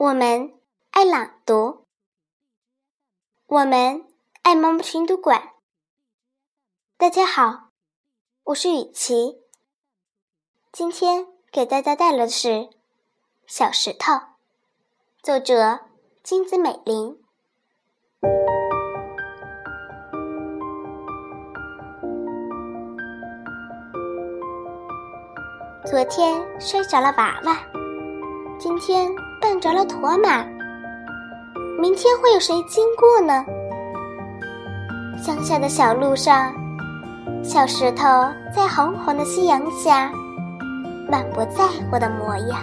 我们爱朗读，我们爱毛毛群读馆。大家好，我是雨琪，今天给大家带来的是《小石头》，作者金子美玲。昨天摔着了娃娃，今天绊着了驼马，明天会有谁经过呢？乡下的小路上，小石头在红红的夕阳下，满不在乎的模样。